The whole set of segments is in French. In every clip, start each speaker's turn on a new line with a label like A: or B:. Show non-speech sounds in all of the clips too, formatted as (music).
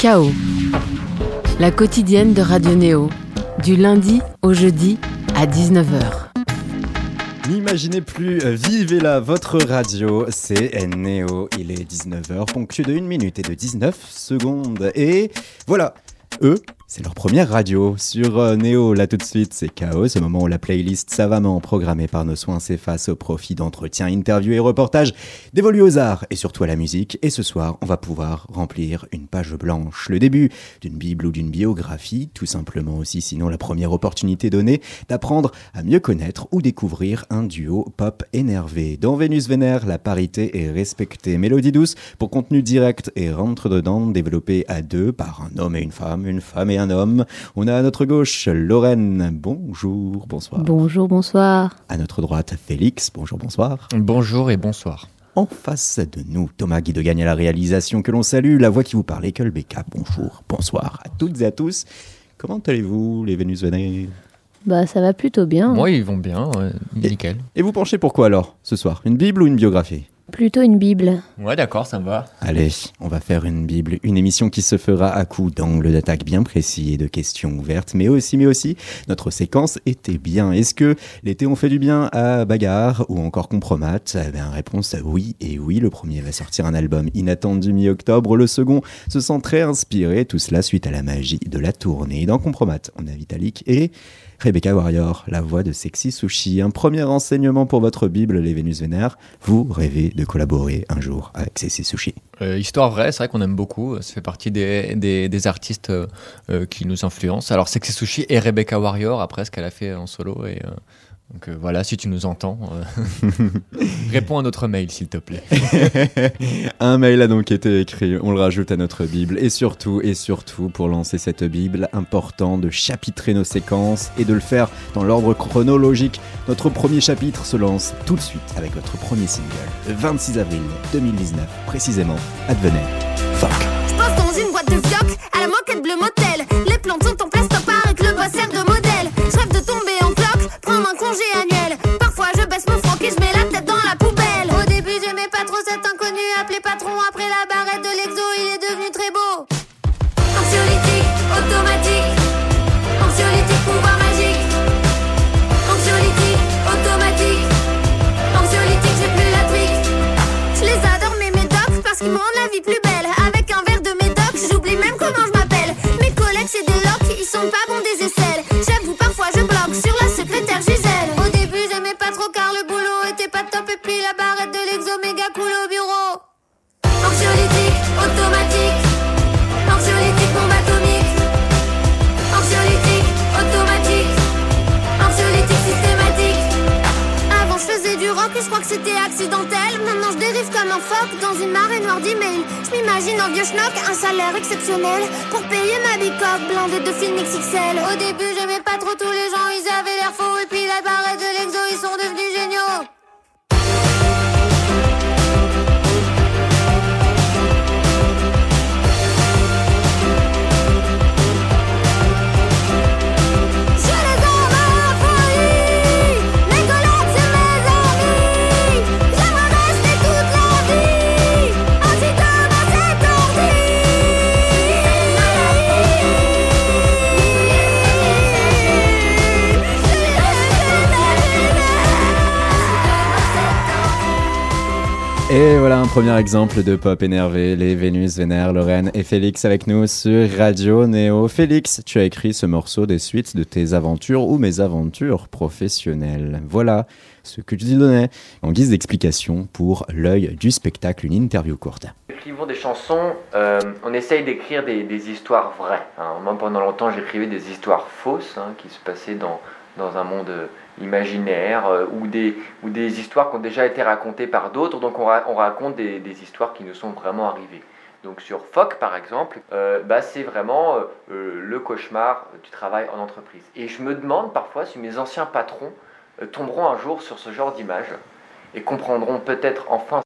A: Chaos, la quotidienne de Radio Néo, du lundi au jeudi à 19h.
B: N'imaginez plus, euh, vivez là votre radio, c'est Néo, il est 19h, ponctué de 1 minute et de 19 secondes. Et voilà, eux, c'est leur première radio sur euh, Néo. Là tout de suite, c'est Chaos, ce moment où la playlist savamment programmée par nos soins s'efface au profit d'entretiens, interviews et reportages dévolus aux arts et surtout à la musique. Et ce soir, on va pouvoir remplir une page blanche, le début d'une bible ou d'une biographie, tout simplement aussi, sinon la première opportunité donnée d'apprendre à mieux connaître ou découvrir un duo pop énervé. Dans Vénus Vénère, la parité est respectée. Mélodie douce pour contenu direct et rentre dedans, développé à deux par un homme et une femme, une femme et un homme. On a à notre gauche Lorraine, bonjour, bonsoir.
C: Bonjour, bonsoir.
B: À notre droite, Félix, bonjour, bonsoir.
D: Bonjour et bonsoir.
B: En face de nous, Thomas Guy de Gagne à la réalisation que l'on salue, la voix qui vous parle, Becca, bonjour, bonsoir à toutes et à tous. Comment allez-vous, les Vénus Vénères
C: Bah ça va plutôt bien.
D: Moi, ils vont bien, ouais, nickel.
B: Et vous penchez pourquoi alors, ce soir? Une Bible ou une biographie?
C: Plutôt une Bible.
D: Ouais, d'accord, ça me va.
B: Allez, on va faire une Bible, une émission qui se fera à coup d'angles d'attaque bien précis et de questions ouvertes, mais aussi, mais aussi, notre séquence était bien. Est-ce que l'été on fait du bien à Bagarre ou encore Compromat Eh bien, réponse oui et oui. Le premier va sortir un album inattendu mi-octobre, le second se sent très inspiré, tout cela suite à la magie de la tournée. Dans Compromat, on a Vitalik et Rebecca Warrior, la voix de Sexy Sushi. Un premier enseignement pour votre Bible, les Vénus Vénères. Vous rêvez de collaborer un jour avec Sexy Sushi
D: euh, Histoire vraie, c'est vrai qu'on aime beaucoup. Ça fait partie des, des, artistes euh, euh, qui nous influencent. Alors Sexy Sushi et Rebecca Warrior, après ce qu'elle a fait en solo. Et, donc euh, voilà, si tu nous entends, euh, (laughs) réponds à notre mail s'il te plaît. (laughs)
B: Un mail a donc été écrit, on le rajoute à notre Bible. Et surtout, et surtout, pour lancer cette Bible, important de chapitrer nos séquences et de le faire dans l'ordre chronologique. Notre premier chapitre se lance tout de suite avec votre premier single, le 26 avril 2019, précisément, Advenez. Fuck.
E: Je passe dans une boîte de fioc à la moquette bleu motel. Annuel. Parfois je baisse mon froc et je mets la tête dans la poubelle. Au début j'aimais pas trop cet inconnu appelé patron. Après la barrette de l'exo, il est devenu très beau. Anxiolytique, automatique. Anxiolytique, pouvoir magique. Anxiolytique, automatique. Anxiolytique, j'ai plus la trique. Je les adore mes médocs parce qu'ils me rendent la vie plus belle. Avec un verre de médoc, j'oublie même comment je m'appelle. Mes collègues c'est des locks, ils sont pas bons des aisselles. J'avoue parfois je bloque automatique. Anxiolytique, bombe atomique. Anxiolytique, automatique. Anxiolytique, systématique. Avant je faisais du rock et je crois que c'était accidentel. Maintenant je dérive comme un phoque dans une marée noire d'emails. Je m'imagine un vieux schnock, un salaire exceptionnel. Pour payer ma bicoque blindée de film XXL. Au début j'aimais pas trop tous les gens, ils avaient l'air faux. Et puis la barrette de l'exo, ils sont devenus géniaux.
B: Et voilà un premier exemple de pop énervé, les Vénus, Vénère, Lorraine et Félix avec nous sur Radio Néo. Félix, tu as écrit ce morceau des suites de tes aventures ou mes aventures professionnelles. Voilà ce que tu donnais en guise d'explication pour l'œil du spectacle, une interview courte.
F: Écrivons des chansons, euh, on essaye d'écrire des, histoires vraies. Hein. Pendant longtemps j'écrivais des histoires fausses hein, qui se passaient dans un monde imaginaires euh, ou, des, ou des histoires qui ont déjà été racontées par d'autres. Donc on, on raconte des, des, histoires qui nous sont vraiment arrivées. Donc sur FOC par exemple, euh, bah, c'est vraiment euh, le cauchemar du travail en entreprise. Et je me demande parfois si mes anciens patrons tomberont un jour sur ce genre d'image et comprendront peut-être enfin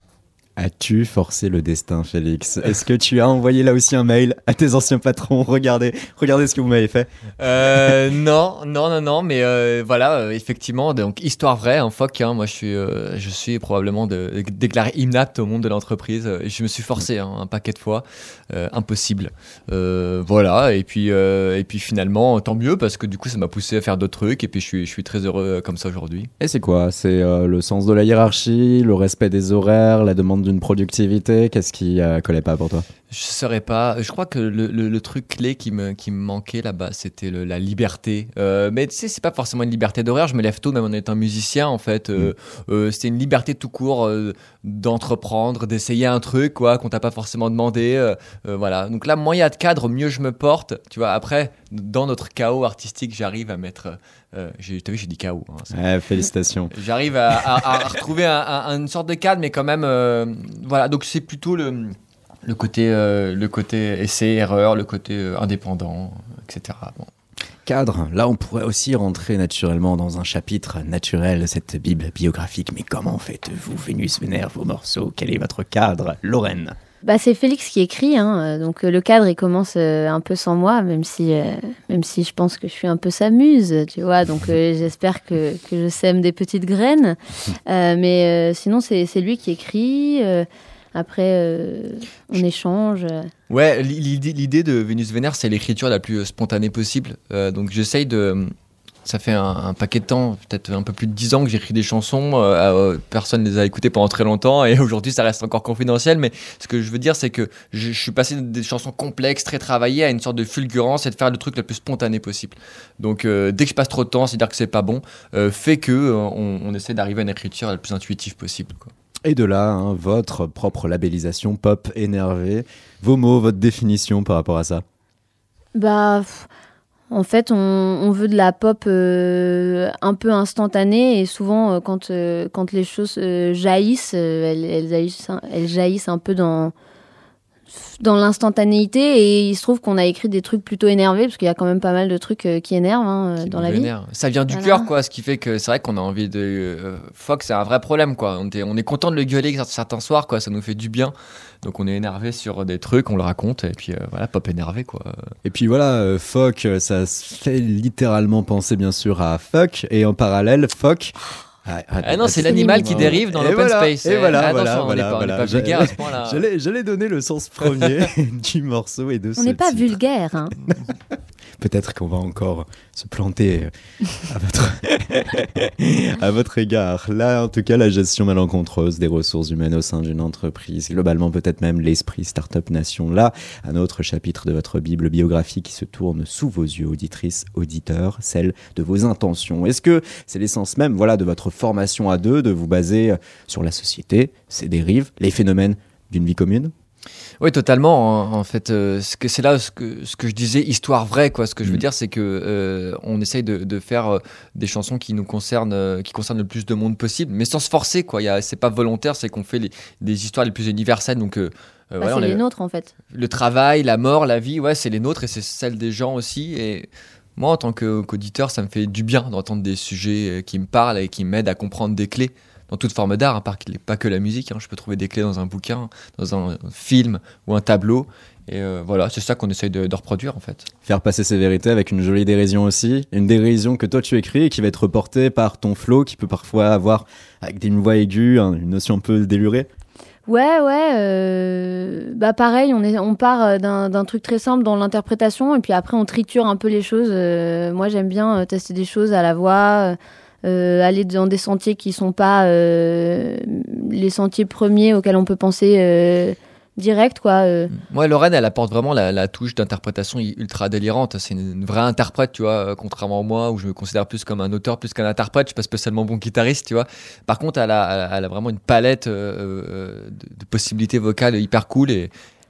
B: As-tu forcé le destin, Félix? Est-ce que tu as envoyé là aussi un mail à tes anciens patrons? Regardez, regardez ce que vous m'avez fait.
F: Euh, non, non, non, non, mais euh, voilà, euh, effectivement, donc histoire vraie, un fuck. Hein, moi, je suis, je suis probablement de, déclaré inapte au monde de l'entreprise. Je me suis forcé hein, un paquet de fois, impossible. Voilà, et puis, et puis finalement, tant mieux parce que du coup, ça m'a poussé à faire d'autres trucs, et puis je suis, je suis très heureux comme ça aujourd'hui.
B: Et c'est quoi? C'est le sens de la hiérarchie, le respect des horaires, la demande d'une productivité Qu'est-ce qui euh, collait pas pour toi?
F: Je saurais pas. Je crois que le, le- le truc clé qui me, qui me manquait là-bas, c'était la liberté. Euh, mais tu sais, c'est pas forcément une liberté d'horaire. Je me lève tôt, même en étant musicien, en fait. Euh, euh, c'était une liberté tout court euh, d'entreprendre, d'essayer un truc, quoi, qu'on t'a pas forcément demandé. voilà. Donc là, moins il y a de cadre, mieux je me porte. Tu vois, après, dans notre chaos artistique, j'arrive à mettre. Euh, T'as vu, j'ai dit chaos. hein,
B: Ouais, Félicitations. (laughs)
F: J'arrive à, à- à retrouver un- un- une sorte de cadre, mais quand même, euh, voilà. Donc c'est plutôt le, le côté, euh, le côté essai, erreur, le côté euh, indépendant, etc. Bon.
B: Cadre, là on pourrait aussi rentrer naturellement dans un chapitre naturel de cette Bible biographique. Mais comment faites-vous, Vénus Vénère, vos morceaux? Quel est votre cadre? Lorraine
C: Bah, c'est Félix qui écrit, hein, donc euh, le cadre il commence euh, un peu sans moi, même si, euh, même si je pense que je suis un peu sa muse, tu vois. Donc euh, (laughs) j'espère que, que je sème des petites graines. (laughs) Euh, mais euh, sinon c'est c'est lui qui écrit. Après euh, on échange.
F: Ouais, l'i- l'idée, de Vénus Vénère, c'est l'écriture la plus euh, spontanée possible. Euh, donc j'essaye de. Ça fait un, un paquet de temps, peut-être un peu plus de 10 ans que j'écris des chansons. euh, personne ne les a écoutées pendant très longtemps et (laughs) aujourd'hui ça reste encore confidentiel. Mais ce que je veux dire, c'est que je, je suis passé des chansons complexes, très travaillées, à une sorte de fulgurance et de faire le truc le plus spontané possible. Donc euh, dès que je passe trop de temps, c'est-à-dire que c'est pas bon, euh, fait que on, on essaie d'arriver à une écriture la plus intuitive possible. Quoi.
B: Et de là, hein, votre propre labellisation pop énervé. Vos mots, votre définition par rapport à ça
C: Bah, en fait, on, veut de la pop euh, un peu instantanée et souvent, euh, quand, euh, quand les choses jaillissent, elles jaillissent un peu dans, dans l'instantanéité et il se trouve qu'on a écrit des trucs plutôt énervés parce qu'il y a quand même pas mal de trucs euh, qui énervent hein,
F: qui
C: dans la vie.
F: Ça vient du
C: Voilà.
F: cœur, quoi, ce qui fait que c'est vrai qu'on a envie de. euh, Fox, c'est un vrai problème, quoi. On est, on est content de le gueuler certains soirs, quoi. Ça nous fait du bien. Donc on est énervé sur des trucs, on le raconte, et puis euh, voilà, pop énervé, quoi.
B: Et puis voilà, euh, fuck, ça se fait littéralement penser bien sûr à fuck, et en parallèle, fuck. Ah,
F: Ah non, c'est l'animal qui dérive dans l'open
B: voilà,
F: space.
B: et voilà, voilà,
F: on n'est
B: voilà,
F: pas, on
B: voilà.
F: pas
B: Je-
F: vulgaire à ce point-là.
B: J'allais donner le sens premier (laughs) du morceau et de ce
C: On n'est pas
B: titre.
C: vulgaire. Hein. (laughs)
B: Peut-être qu'on va encore se planter euh, à votre, (laughs) à égard. Là, en tout cas, la gestion malencontreuse des ressources humaines au sein d'une entreprise, globalement peut-être même l'esprit Startup Nation. Là, un autre chapitre de votre Bible biographique qui se tourne sous vos yeux, auditrices, auditeurs, celle de vos intentions. Est-ce que c'est l'essence même voilà, de votre formation à deux, de vous baser sur la société, ses dérives, les phénomènes d'une vie commune?
F: Oui, totalement. En, en fait, euh, ce que c'est là ce que, ce que je disais, histoire vraie. Quoi. Ce que je veux
B: Mm.
F: dire, c'est que euh, on essaye de, de faire euh, des chansons qui nous concernent, euh, qui concernent le plus de monde possible, mais sans se forcer. Quoi. C'est pas volontaire, c'est qu'on fait les- des histoires les plus universelles. Donc,
C: Bah, c'est les nôtres en fait.
F: le travail, la mort, la vie, ouais, c'est les nôtres et c'est celle des gens aussi. Et moi, en tant que- qu'auditeur, ça me fait du bien d'entendre des sujets qui me parlent et qui m'aident à comprendre des clés dans toute forme d'art, hein, pas, que- pas que la musique. hein. Je peux trouver des clés dans un bouquin, dans un film ou un tableau. Et euh, voilà, c'est ça qu'on essaye de, de reproduire en fait.
B: Faire passer ses vérités avec une jolie dérision aussi. Une dérision que toi tu écris et qui va être reportée par ton flow qui peut parfois avoir, avec une voix aiguë, un- une notion un peu délurée.
C: Ouais, ouais. euh, bah pareil, on, est, on part euh, d'un truc très simple dans l'interprétation et puis après on triture un peu les choses. Euh, moi j'aime bien tester des choses à la voix, euh, aller dans des sentiers qui sont pas euh, les sentiers premiers auxquels on peut penser euh, direct, quoi. euh.
F: Moi, Lorraine, elle apporte vraiment la, touche d'interprétation ultra délirante. C'est une, vraie interprète, tu vois, euh, contrairement à moi, où je me considère plus comme un auteur plus qu'un interprète. Je suis pas spécialement bon guitariste, tu vois. Par contre, elle a, elle a- vraiment une palette euh, euh, de, possibilités vocales hyper cool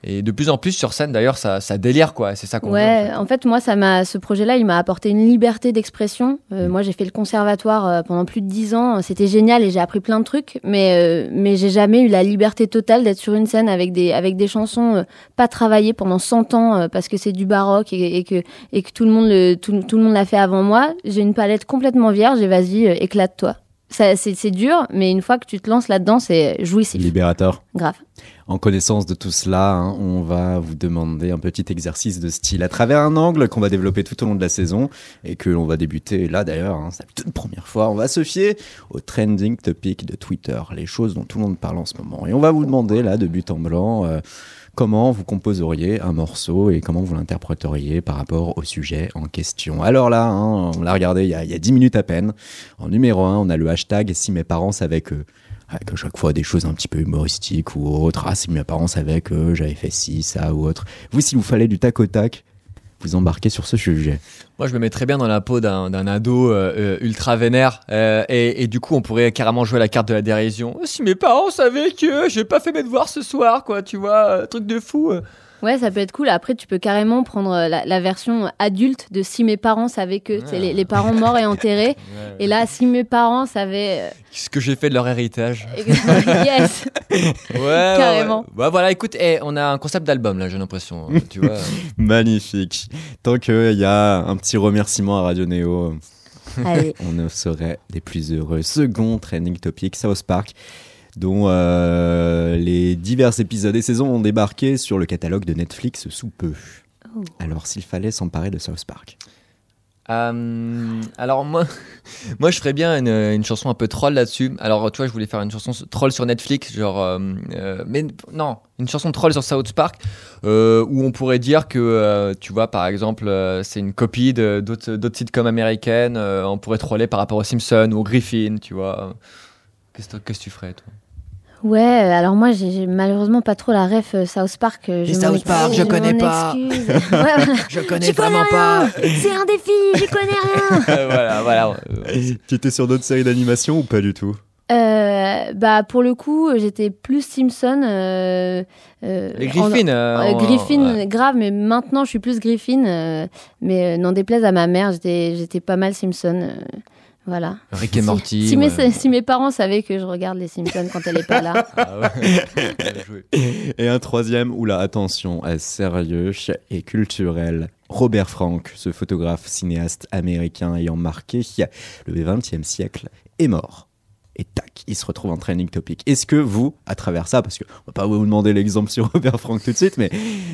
F: et de plus en plus sur scène, d'ailleurs, ça, ça délire, quoi. C'est ça qu'on veut,
C: Ouais,
F: en fait.
C: en fait, moi, ça m'a, ce projet-là, il m'a apporté une liberté d'expression. Euh, moi, j'ai fait le conservatoire euh, pendant plus de dix ans. C'était génial et j'ai appris plein de trucs, mais euh, mais j'ai jamais eu la liberté totale d'être sur une scène avec des avec des chansons euh, pas travaillées pendant 100 ans euh, parce que c'est du baroque et, et que et que tout le monde le tout, tout le monde l'a fait avant moi. J'ai une palette complètement vierge et vas-y, euh, éclate-toi. Ça, c'est, c'est dur, mais une fois que tu te lances là-dedans, c'est jouissif,
B: Libérateur.
C: grave.
B: En connaissance de tout cela, hein, on va vous demander un petit exercice de style à travers un angle qu'on va développer tout au long de la saison et que l'on va débuter là d'ailleurs, hein, c'est la toute première fois. On va se fier au trending topic de Twitter, les choses dont tout le monde parle en ce moment. Et on va vous demander là, de but en blanc, euh, comment vous composeriez un morceau et comment vous l'interpréteriez par rapport au sujet en question. Alors là, hein, on l'a regardé il y, a, il y a 10 minutes à peine. En numéro 1, on a le hashtag si mes parents savaient que avec à chaque fois des choses un petit peu humoristiques ou autres. Ah, si mes parents savaient que j'avais fait ci, ça ou autre. Vous, s'il vous fallait du tac au tac, vous embarquez sur ce sujet.
F: Moi, je me mets très bien dans la peau d'un ado euh, euh, ultra vénère. euh, et, et du coup, on pourrait carrément jouer la carte de la dérision. Si mes parents savaient que j'ai pas fait mes devoirs ce soir, quoi, tu vois, euh, truc de fou. Euh.
C: Ouais, ça peut être cool. Après, tu peux carrément prendre euh, la, la version adulte de si mes parents savaient que, c'est les, les parents morts et enterrés. (laughs) Et là, si mes parents savaient.
F: Ce que j'ai fait de leur héritage. (laughs)
C: euh, yes! (laughs)
F: Ouais,
C: Carrément.
F: Bah voilà, écoute, eh, on a un concept d'album là, j'ai l'impression. euh, tu vois.
B: Magnifique. Tant qu'il y a un petit remerciement à Radio Néo,
C: Allez.
B: on ne serait des plus heureux. Second trending topic, South Park, dont euh, les divers épisodes et saisons ont débarqué sur le catalogue de Netflix sous peu.
C: Oh.
B: Alors, s'il fallait s'emparer de South Park.
F: Euh, alors moi, (laughs) moi je ferais bien une, une chanson un peu troll là-dessus. Alors tu vois, je voulais faire une chanson troll sur Netflix, genre, euh, mais non, une chanson troll sur South Park, euh, où on pourrait dire que, euh, tu vois, par exemple, euh, c'est une copie de- d'autres d'autres sitcoms américaines. euh, on pourrait troller par rapport aux Simpsons ou aux Griffin, tu vois. Qu'est-ce que qu'est-ce que tu ferais, toi?
C: Ouais, euh, alors moi, j'ai malheureusement pas trop la ref euh, South Park. euh,
F: Les
C: je
F: South Park, je connais pas.
C: excuse. (laughs) ouais, voilà.
F: Je connais
C: connais rien. C'est un défi, j'y connais rien. (laughs)
F: voilà, voilà.
B: Tu étais sur d'autres séries d'animation ou pas du tout?
C: Euh, bah pour le coup, j'étais plus Simpson. euh, euh,
F: Les
C: en-
F: Griffin. euh,
C: euh,
F: en-
C: Griffin,
F: ouais.
C: grave, mais maintenant je suis plus Griffin. euh, mais euh, n'en déplaise à ma mère, j'étais j'étais pas mal Simpson. Voilà.
F: Rick et
C: Si-
F: Morty.
C: Si, mes,
F: ouais.
C: si mes parents savaient que je regarde les Simpsons quand elle est pas là. (laughs)
F: Ah ouais.
B: Et un troisième, oula, attention, sérieux et culturel. Robert Frank, ce photographe cinéaste américain ayant marqué le XXe siècle, est mort. Et tac, il se retrouve en trending topic. Est-ce que vous, à travers ça, parce qu'on va pas vous demander l'exemple sur Robert Frank tout de suite, mais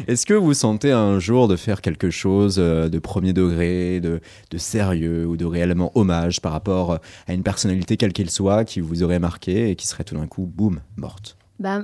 B: est-ce que vous sentez un jour de faire quelque chose euh, de premier degré, de, de sérieux ou de réellement hommage par rapport à une personnalité quelle qu'elle soit qui vous aurait marqué et qui serait tout d'un coup, boum, morte?
C: Bah,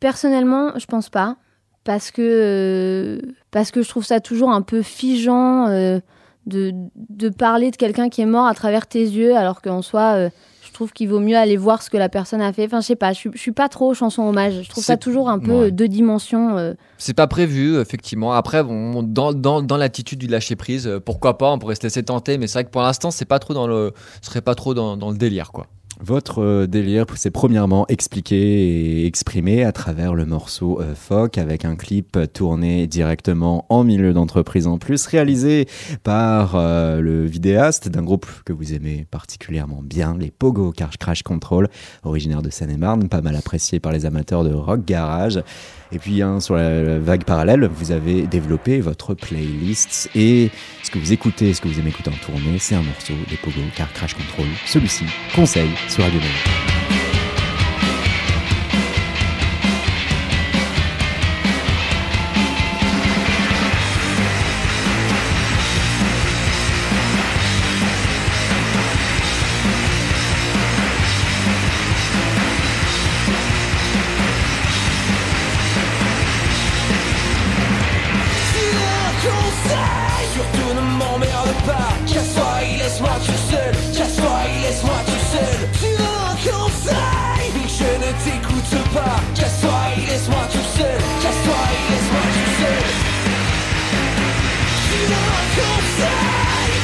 C: personnellement, je pense pas. Parce que, euh, parce que je trouve ça toujours un peu figeant euh, de, de parler de quelqu'un qui est mort à travers tes yeux, alors qu'en soi, euh, trouve qu'il vaut mieux aller voir ce que la personne a fait. Enfin, je sais pas, je suis, je suis pas trop chanson hommage. Je trouve ça toujours un peu
F: Ouais.
C: deux dimensions. euh.
F: C'est pas prévu, effectivement. Après, bon, dans, dans, dans l'attitude du lâcher prise, euh, pourquoi pas, on pourrait se laisser tenter, mais c'est vrai que pour l'instant, c'est pas trop dans le, ce serait pas trop dans, dans le délire, quoi.
B: Votre euh, délire, c'est premièrement expliqué et exprimé à travers le morceau euh, Phoque avec un clip tourné directement en milieu d'entreprise en plus, réalisé par euh, le vidéaste d'un groupe que vous aimez particulièrement bien, les Pogo Crash Control, originaire de Seine-et-Marne, pas mal apprécié par les amateurs de rock garage. Et puis hein, sur la, vague parallèle, vous avez développé votre playlist et ce que vous écoutez, ce que vous aimez écouter en tournée, c'est un morceau des Pogo Car Crash Control. Celui-ci, conseil sur Radio Néo.
G: T'écoute pas. Casse-toi et laisse-moi tout seul. Casse-toi et laisse-moi tout seul. Tu veux un conseil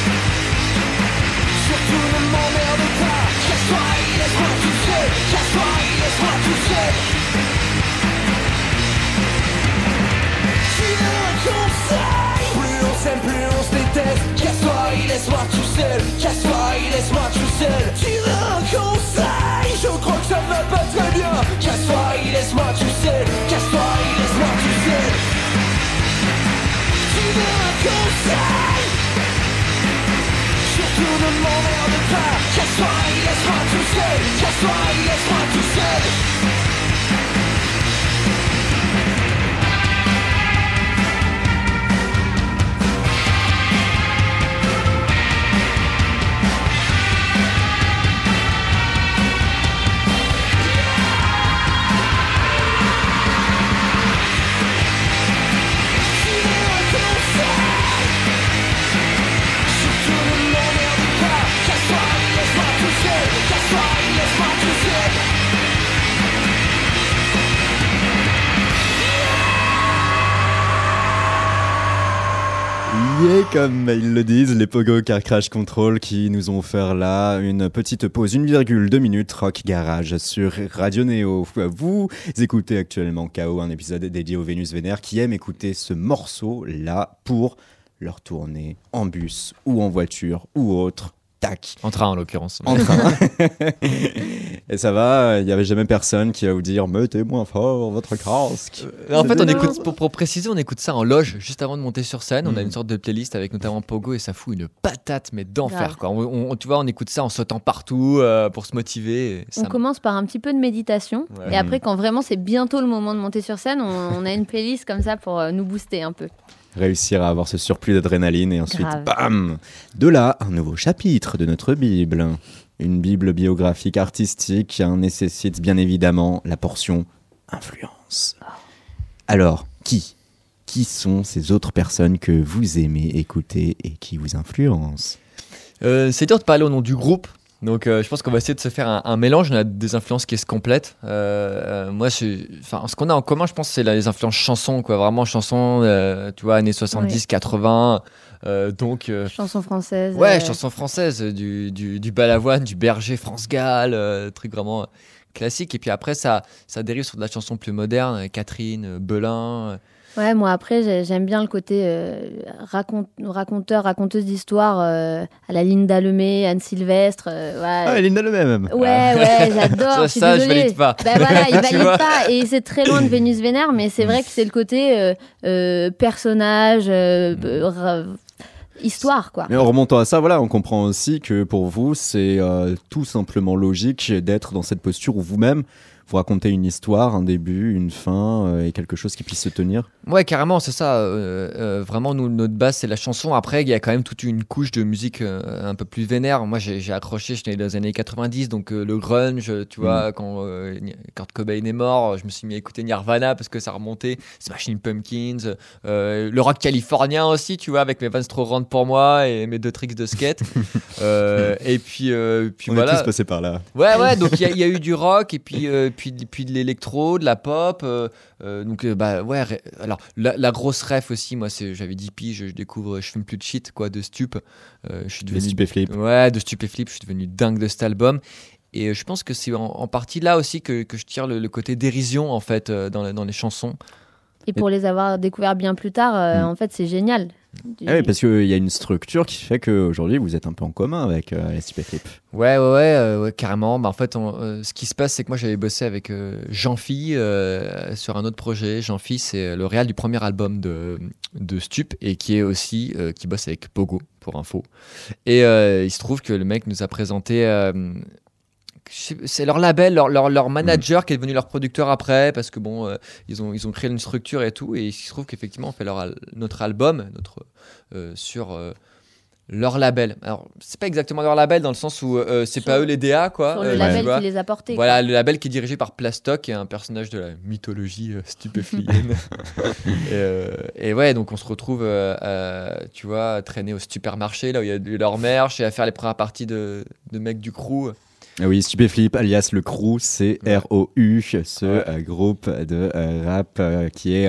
G: Surtout ne m'emmerde pas. Casse-toi et laisse-moi tout seul. Casse-toi et laisse-moi tout seul. Tu veux un conseil Plus on s'aime, plus on se déteste. Casse-toi et laisse-moi tout seul. Casse-toi et laisse-moi tout seul. Tu veux un conseil Je crois que ça va pas très bien. Casse-toi et laisse-moi tout seul Casse-toi et laisse-moi tout seul Tu veux un conseil? Surtout ne m'emmerde pas. Casse-toi et laisse-moi tout seul Casse-toi et laisse-moi tout seul
B: Yeah, comme ils le disent, les Pogo Car Crash Control qui nous ont offert là une petite pause, 1,2 minutes rock garage sur Radio Néo. Vous écoutez actuellement KO, un épisode dédié au Vénus Vénère qui aiment écouter ce morceau là pour leur tournée en bus ou en voiture ou autre. Tac.
F: En train en l'occurrence.
B: En train. (laughs) Et ça va, il n'y avait jamais personne qui va vous dire mettez moins fort votre casque.
F: Euh, en fait, on écoute, pour, pour préciser, on écoute ça en loge juste avant de monter sur scène. On a
B: Mm.
F: une sorte de playlist avec notamment Pogo et ça fout une patate, mais d'enfer quoi. On, on- tu vois, on écoute ça en sautant partout euh, pour se motiver.
C: On commence par un petit peu de méditation.
F: Ouais.
C: Et après, quand vraiment c'est bientôt le moment de monter sur scène, on, on a une playlist comme ça pour euh, nous booster un peu.
B: Réussir à avoir ce surplus d'adrénaline et ensuite,
C: Grave.
B: bam De là, un nouveau chapitre de notre Bible. Une Bible biographique artistique hein, nécessite bien évidemment la portion influence. Alors, qui? Qui sont ces autres personnes que vous aimez écouter et qui vous influencent?
F: Euh, c'est dur de parler au nom du groupe. Donc, euh, je pense qu'on va essayer de se faire un, un mélange. On a des influences qui se complètent. Euh, euh, moi, je- ce qu'on a en commun, je pense, c'est les influences chansons, quoi. Vraiment chansons, tu vois, années 70, 80. euh, donc, euh,
C: Chanson française.
F: ouais, chansons françaises, du, du, du Balavoine, du Berger, France Gall, truc vraiment classique. Et puis après, ça, ça dérive sur de la chanson plus moderne, Catherine, Belin.
C: Ouais, moi après, j'ai- j'aime bien le côté euh, racont- raconteur, raconteuse d'histoire euh, à la Linda Lemay, Anne Sylvestre. euh, ouais.
B: Ah, Linda le même
C: Ouais, ouais, j'adore.
F: Ça,
C: je suis
F: ça, je valide pas.
C: Ben voilà, (laughs) il valide pas. Et c'est très loin de Vénus Vénère, mais c'est vrai que c'est le côté euh, euh, personnage, euh, euh, histoire, quoi.
B: Mais en remontant à ça, voilà, on comprend aussi que pour vous, c'est euh, tout simplement logique d'être dans cette posture où vous-même, vous racontez une histoire, un début, une fin euh, et quelque chose qui puisse se tenir.
F: Ouais, carrément, c'est ça. euh, euh, vraiment, nous, notre base, c'est la chanson. Après, il y a quand même toute une couche de musique un peu plus vénère. Moi, j'ai accroché, j'étais dans les années 90, donc le grunge, tu vois, quand euh, Ni- Kurt Cobain est mort, je me suis mis à écouter Nirvana parce que ça remontait, Smashing Pumpkins, le rock californien aussi, tu vois, avec mes Vans trop grandes pour moi et mes deux tricks de skate. (laughs) Et puis, puis
B: on
F: voilà.
B: est tous passés par là.
F: Ouais, ouais, donc il y, a- il y a eu du rock et puis, euh, puis, puis de l'électro, de la pop. euh, euh, donc, euh, bah ouais, alors la, la grosse ref aussi, moi, c'est j'avais 10 piges, je, je découvre, je fume plus de shit, quoi, de stup. Je suis devenu.
B: stupéflips.
F: Ouais, de stupéflip, je suis devenu dingue de cet album. Et je pense que c'est en, en partie là aussi que, que je tire le, le côté dérision, en fait, euh, dans, la- dans les chansons.
C: Et pour les avoir découverts bien plus tard, euh,
B: Mm.
C: en fait, c'est génial. Du-
B: Ah oui, parce qu'il y a une structure qui fait qu'aujourd'hui, vous êtes un peu en commun avec euh, les.
F: Ouais, ouais, ouais, euh, ouais, carrément. Bah, en fait, on- euh, ce qui se passe, c'est que moi, j'avais bossé avec euh, Jean-Phi euh, sur un autre projet. Jean-Phi, c'est le réal du premier album de, de Stup et qui est aussi euh, qui bosse avec Pogo pour info. Et euh, il se trouve que le mec nous a présenté. C'est leur label, leur, leur, leur manager qui est devenu leur producteur après, parce que bon, euh, ils, ont, ils ont créé une structure et tout, et il se trouve qu'effectivement, on fait leur, al- notre album notre, euh, sur euh, leur label. Alors, c'est pas exactement leur label dans le sens où euh, c'est
C: Sur-
F: pas eux les DA, quoi.
C: sur
F: euh,
C: le label qui les a portés.
F: Voilà, le label qui est dirigé par Plastoc, qui est un personnage de la mythologie euh, stupéflienne. (laughs) (laughs) et, euh, et ouais, donc on se retrouve, euh, tu vois, traîner au supermarché, là où il y a de leur merch, et à faire les premières parties de, de mecs du crew.
B: Ah oui, Stupéflip, alias le Crew, c'est R-O-U, ce
F: Ouais.
B: euh, groupe de euh, rap euh, qui est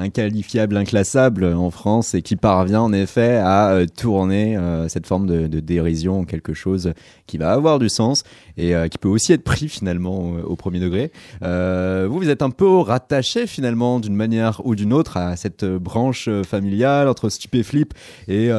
B: inqualifiable, inclassable en France et qui parvient en effet à euh, tourner euh, cette forme de, de dérision en quelque chose qui va avoir du sens et euh, qui peut aussi être pris finalement au premier degré. Vous, vous êtes un peu rattaché finalement d'une manière ou d'une autre à cette branche familiale entre Stupéflip et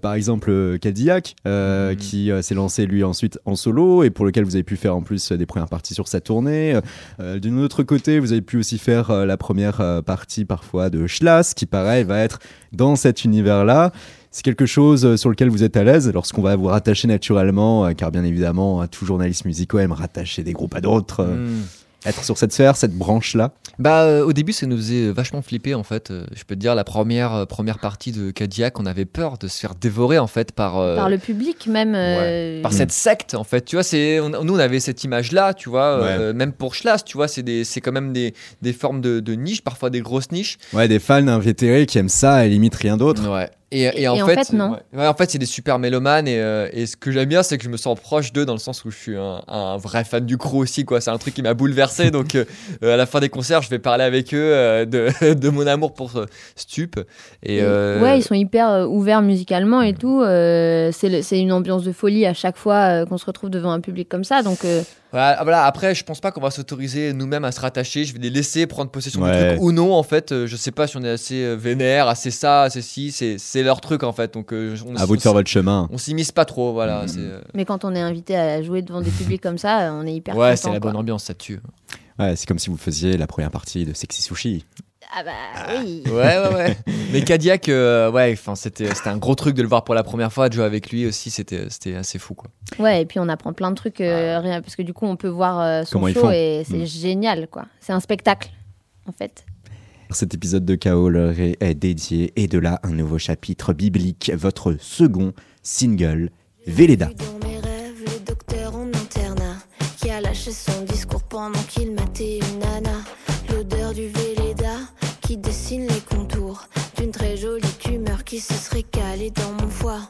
B: par exemple Cadillac
F: Mhm.
B: qui s'est lancé lui ensuite en solo et pour lequel vous avez pu faire en plus des premières parties sur sa tournée. D'un autre côté, vous avez pu aussi faire la première partie parfois de Schlass qui pareil va être dans cet univers-là. C'est quelque chose euh, sur lequel vous êtes à l'aise lorsqu'on va vous rattacher naturellement, euh, car bien évidemment, euh, tout journaliste musicaux aime rattacher des groupes à d'autres,
F: Hmm.
B: Être sur cette sphère, cette branche-là.
F: Bah, euh, au début, ça nous faisait vachement flipper, en fait. Euh, je peux te dire, la première, euh, première partie de Cadillac, on avait peur de se faire dévorer, en fait, par. euh,
C: Par le public, même. euh,
F: par cette secte en fait tu vois c'est on- nous on avait cette image là tu vois
B: Ouais.
F: même pour Schlass tu vois c'est des c'est quand même des, des formes de, de niches parfois des grosses niches
B: Ouais, des fans invétérés qui aiment ça et limite rien d'autre.
F: ouais Et, et
C: Et
F: en, fait,
C: fait, non.
F: ouais. Ouais, en fait, c'est des super mélomanes et, euh, et ce que j'aime bien, c'est que je me sens proche d'eux dans le sens où je suis un, un vrai fan du crew aussi, quoi. C'est un truc qui m'a bouleversé. donc, euh, euh, à la fin des concerts, je vais parler avec eux euh, de, (laughs) de mon amour pour Stup. Et,
C: Ouais, ils sont hyper ouverts musicalement et tout. c'est une ambiance de folie à chaque fois qu'on se retrouve devant un public comme ça. Donc,
F: Voilà, voilà, après, je pense pas qu'on va s'autoriser nous-mêmes à se rattacher. Je vais les laisser prendre possession
B: Ouais.
F: du truc ou non. En fait, Euh, je sais pas si on est assez euh, vénère, assez ça, assez ci. C'est c'est leur truc en fait. Donc, euh, on,
B: À vous de faire votre chemin.
F: on s'immisce pas trop. Voilà.
B: Mhm.
F: c'est, euh,
C: mais quand on est invité à jouer devant des publics comme ça, on est hyper
F: Ouais,
C: content,
F: c'est la
C: quoi.
F: bonne ambiance, ça tue.
B: Ouais, c'est comme si vous faisiez la première partie de Sexy Sushi.
C: Ah bah oui.
F: Ouais, ouais, ouais. (laughs) Mais Cadillac, euh, ouais, enfin, c'était c'était un gros truc de le voir pour la première fois, de jouer avec lui aussi. C'était c'était assez fou, quoi.
C: Ouais, et puis on apprend plein de trucs, euh, rien, parce que du coup on peut voir euh, son
B: Comment ils
C: show
B: font.
C: et c'est
B: Mm.
C: génial, quoi. C'est un spectacle, en fait.
B: Cet épisode de Chaos leur est est dédié et de là un nouveau chapitre biblique, votre second single, Véleda.
H: Vu dans mes rêves, le docteur en internat qui a lâché son discours pendant qu'il matait une dessine les contours d'une très jolie tumeur qui se serait calée dans mon foie.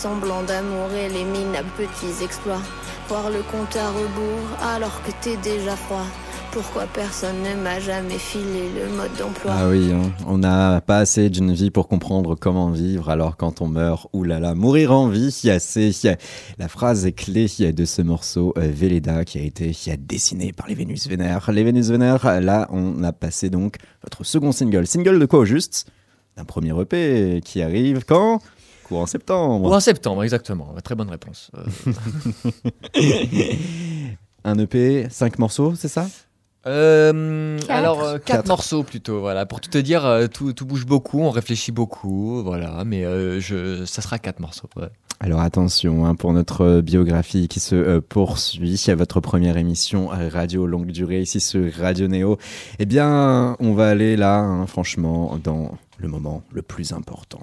H: Semblants d'amour et les minables petits exploits. Voir le compte à rebours alors que t'es déjà froid. Pourquoi personne ne m'a jamais filé le mode d'emploi?
B: Ah oui, on n'a pas assez d'une vie pour comprendre comment vivre, alors quand on meurt, oulala, mourir en vie, (laughs) c'est la phrase clé de ce morceau euh, Véleda qui a été dessiné par les Vénus Vénère. Les Vénus Vénère, là, on a passé donc votre second single. Single de quoi au juste? Un premier EP qui arrive quand? Courant septembre.
F: Ou en septembre, exactement. Très bonne réponse. Euh, (laughs)
B: Un EP, cinq morceaux, c'est ça?
F: Euh,
C: Quatre.
F: alors, euh, quatre,
B: Quatre.
F: morceaux plutôt, voilà. Pour tout te dire, euh, tout, tout bouge beaucoup, on réfléchit beaucoup, voilà. Mais euh, je, ça sera quatre morceaux, ouais.
B: Alors attention hein, pour notre biographie qui se euh, poursuit à votre première émission euh, radio longue durée ici sur Radio Néo. Eh bien, on va aller là, hein, franchement, dans le moment le plus important.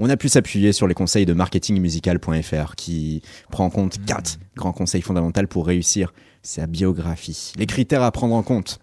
B: On a pu s'appuyer sur les conseils de marketingmusical.fr qui prend en compte quatre grands conseils fondamentaux pour réussir sa biographie. Les critères à prendre en compte.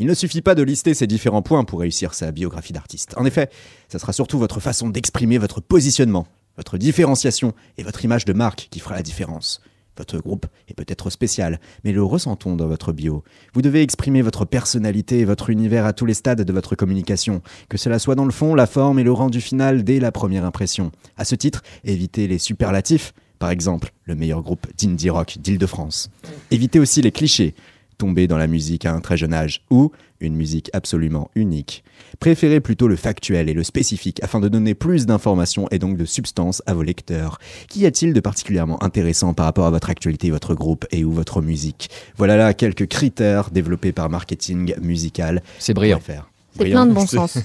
B: Il ne suffit pas de lister ces différents points pour réussir sa biographie d'artiste. En effet, ça sera surtout votre façon d'exprimer votre positionnement, votre différenciation et votre image de marque qui fera la différence. Votre groupe est peut-être spécial, mais le ressentons dans votre bio. Vous devez exprimer votre personnalité et votre univers à tous les stades de votre communication, que cela soit dans le fond, la forme et le rendu final dès la première impression. À ce titre, évitez les superlatifs, par exemple le meilleur groupe d'indie rock d'Île-de-France. Évitez aussi les clichés, tomber dans la musique à un très jeune âge ou une musique absolument unique. Préférez plutôt le factuel et le spécifique afin de donner plus d'informations et donc de substance à vos lecteurs. Qu'y a-t-il de particulièrement intéressant par rapport à votre actualité, votre groupe et ou votre musique? Voilà là quelques critères développés par Marketing Musical.
F: C'est brillant.
C: C'est plein de bon (laughs) sens.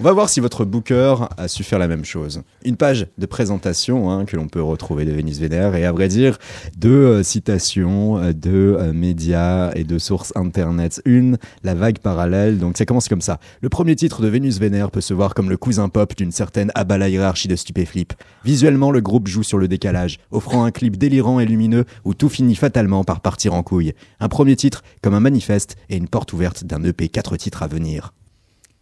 B: On va voir si votre booker a su faire la même chose. Une page de présentation hein, que l'on peut retrouver de Vénus Vénère et à vrai dire de euh, citations euh, de euh, médias et de sources internet. Une, la vague parallèle. Donc ça commence comme ça. Le premier titre de Vénus Vénère peut se voir comme le cousin pop d'une certaine abala hiérarchie de Stupéflip. Visuellement, le groupe joue sur le décalage, offrant un clip délirant et lumineux où tout finit fatalement par partir en couille. Un premier titre comme un manifeste et une porte ouverte d'un EP 4 titres à venir.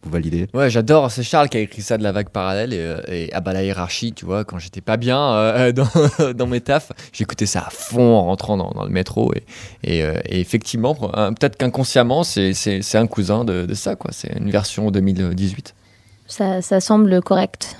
B: Vous validez
F: Ouais, j'adore. C'est Charles qui a écrit ça de la vague parallèle et, euh, et à bas la hiérarchie, tu vois, quand j'étais pas bien euh, (laughs) dans, dans mes tafs, j'écoutais ça à fond en rentrant dans, dans le métro et, et, euh, et effectivement, euh, peut-être qu'inconsciemment, c'est, un cousin de, de ça, quoi. C'est une version 2018.
C: Ça, ça semble correct.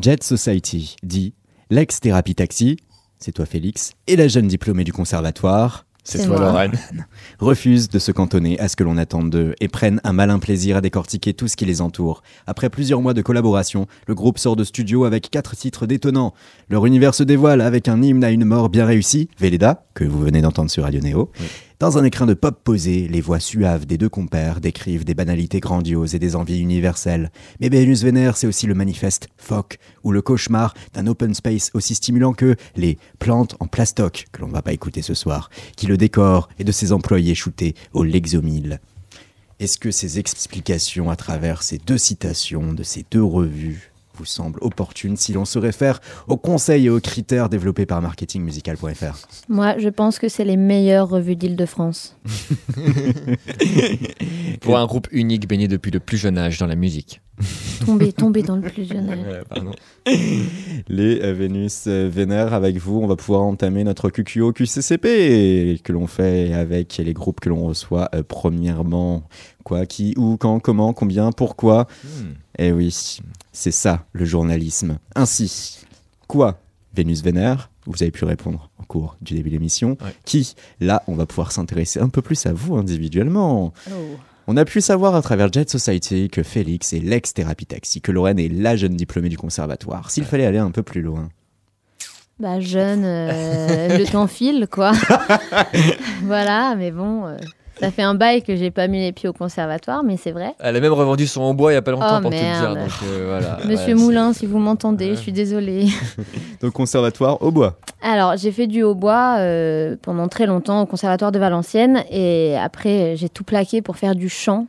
B: Jet Society dit l'ex-thérapie taxi, c'est toi Félix, et la jeune diplômée du conservatoire,
C: C'est toi, Lorraine. (laughs)
B: refusent de se cantonner à ce que l'on attend d'eux et prennent un malin plaisir à décortiquer tout ce qui les entoure. Après plusieurs mois de collaboration, le groupe sort de studio avec quatre titres détonnants. Leur univers se dévoile avec un hymne à une mort bien réussie, Véleda, que vous venez d'entendre sur Radio Néo. Dans un écrin de pop posé, les voix suaves des deux compères décrivent des banalités grandioses et des envies universelles. Mais Vénus Vénère, c'est aussi le manifeste Phoque, ou le cauchemar d'un open space aussi stimulant que les plantes en plastoc, que l'on ne va pas écouter ce soir, qui le décorent et de ses employés shootés au Lexomil. Est-ce que ces explications à travers ces deux citations de ces deux revues vous semblent opportunes si l'on se réfère aux conseils et aux critères développés par marketingmusical.fr
C: Moi, je pense que c'est les meilleures revues d'Île-de-France. (laughs)
F: Pour un groupe unique baigné depuis le plus jeune âge dans la musique.
C: Tomber, tomber dans le plus jeune âge. (laughs)
B: les euh, Vénus euh, Vénère avec vous. On va pouvoir entamer notre QQO QCCP que l'on fait avec les groupes que l'on reçoit euh, premièrement. Quoi, qui, où, quand, comment, combien, pourquoi.
F: Hmm.
B: Eh oui, c'est ça le journalisme. Ainsi, quoi Vénus Vénère Vous avez pu répondre au cours du début de l'émission.
F: Ouais.
B: Qui Là, on va pouvoir s'intéresser un peu plus à vous individuellement.
C: Oh.
B: On a pu savoir à travers Jet Society que Félix est l'ex-thérapie taxi, que Lorraine est la jeune diplômée du conservatoire. S'il fallait aller un peu plus loin.
C: Bah jeune, euh, le temps file quoi. (laughs) voilà, mais bon, euh, ça fait un bail que j'ai pas mis les pieds au conservatoire, mais c'est vrai.
F: Elle a même revendu son hautbois il y a pas longtemps
C: Oh,
F: pour tout dire.
C: merde.
F: Donc, euh, voilà. (laughs)
C: Monsieur
F: Ouais,
C: Moulin, si vous m'entendez,
F: Ouais.
C: je suis désolée. (laughs)
B: Donc conservatoire au bois.
C: Alors, j'ai fait du hautbois euh, pendant très longtemps au conservatoire de Valenciennes et après, j'ai tout plaqué pour faire du chant.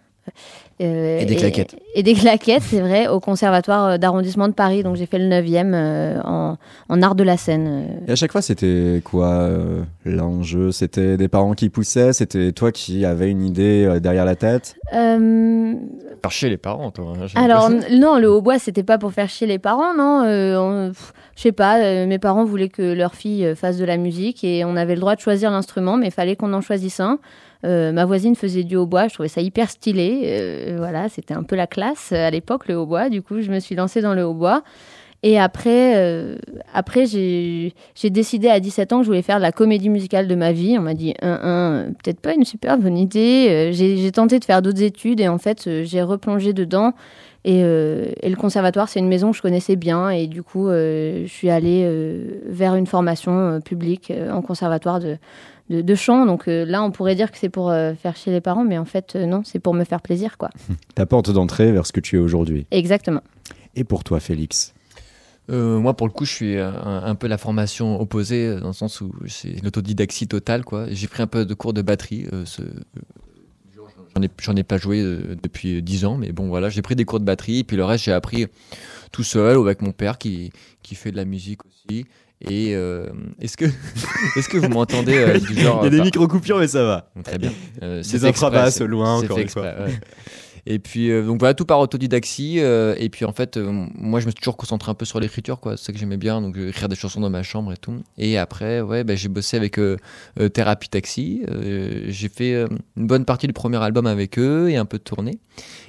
C: Euh,
F: Et des claquettes.
C: Et, des claquettes, c'est vrai, au conservatoire euh, d'arrondissement de Paris. Donc, j'ai fait le 9e euh, en, en art de la scène.
B: Et à chaque fois, c'était quoi euh, l'enjeu? C'était des parents qui poussaient? C'était toi qui avais une idée euh, derrière la tête?
C: Euh,
F: Faire chier les parents, toi. hein,
C: Alors non, le hautbois c'était pas pour faire chier les parents, non. Euh, je sais pas, euh, mes parents voulaient que leur fille fasse de la musique et on avait le droit de choisir l'instrument, mais il fallait qu'on en choisisse un. Euh, ma voisine faisait du hautbois, je trouvais ça hyper stylé. euh, voilà, c'était un peu la classe euh, à l'époque le hautbois. Du coup, je me suis lancée dans le hautbois. Et après, après j'ai décidé à 17 ans que je voulais faire la comédie musicale de ma vie. On m'a dit, un, un, peut-être pas une super bonne idée. J'ai tenté de faire d'autres études et en fait, j'ai replongé dedans. Et, le conservatoire, c'est une maison que je connaissais bien. Et du coup, je suis allée vers une formation publique en conservatoire de, de, de chant. Donc euh, là, on pourrait dire que c'est pour euh, faire chier les parents, mais en fait, euh, non, c'est pour me faire plaisir, quoi. (laughs)
B: Ta porte d'entrée vers ce que tu es aujourd'hui.
C: Exactement.
B: Et pour toi, Félix
F: Euh, moi, pour le coup, je suis un, un peu la formation opposée, dans le sens où c'est l'autodidaxie totale. quoi. J'ai pris un peu de cours de batterie. euh, ce- J'en ai, j'en ai pas joué euh, depuis 10 ans, mais bon, voilà, j'ai pris des cours de batterie. Et puis le reste, j'ai appris tout seul ou avec mon père qui, qui fait de la musique aussi. Et euh, est-ce que, (laughs) est-ce que vous m'entendez euh, du genre. euh, par-
B: micro-coupures, mais ça va.
F: Très bien. Euh,
B: Des infrabasses loin, encore une fois.
F: exprès, ouais. Et puis, euh, donc voilà, tout par autodidaxie. euh, et puis, en fait, euh, moi, je me suis toujours concentré un peu sur l'écriture, quoi. C'est ça que j'aimais bien. Donc, euh, écrire des chansons dans ma chambre et tout. Et après, ouais, bah, j'ai bossé avec euh, euh, Thérapie Taxi. Euh, j'ai fait euh, une bonne partie du premier album avec eux et un peu de tournée.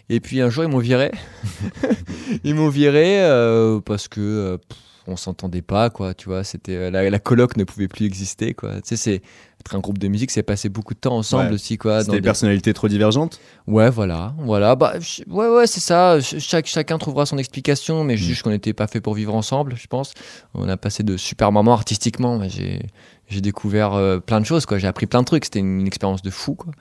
F: Et puis, un jour, ils m'ont viré. (laughs) (laughs) ils m'ont viré euh, parce que. euh, pff, on s'entendait pas, quoi, tu vois. C'était euh, la, la coloc ne pouvait plus exister, quoi. Tu sais, c'est être un groupe de musique, c'est passer beaucoup de temps ensemble
B: Ouais.
F: aussi, quoi.
B: C'était des
F: des-
B: personnalités trop divergentes
F: Ouais, voilà, voilà. Bah, ouais, ouais, c'est ça. Ch- Chaque, chacun trouvera son explication, mais juste qu'on n'était pas fait pour vivre ensemble, je pense. On a passé de super moments artistiquement. J'ai, j'ai découvert euh, plein de choses, quoi. J'ai appris plein de trucs. C'était une, expérience de fou, quoi.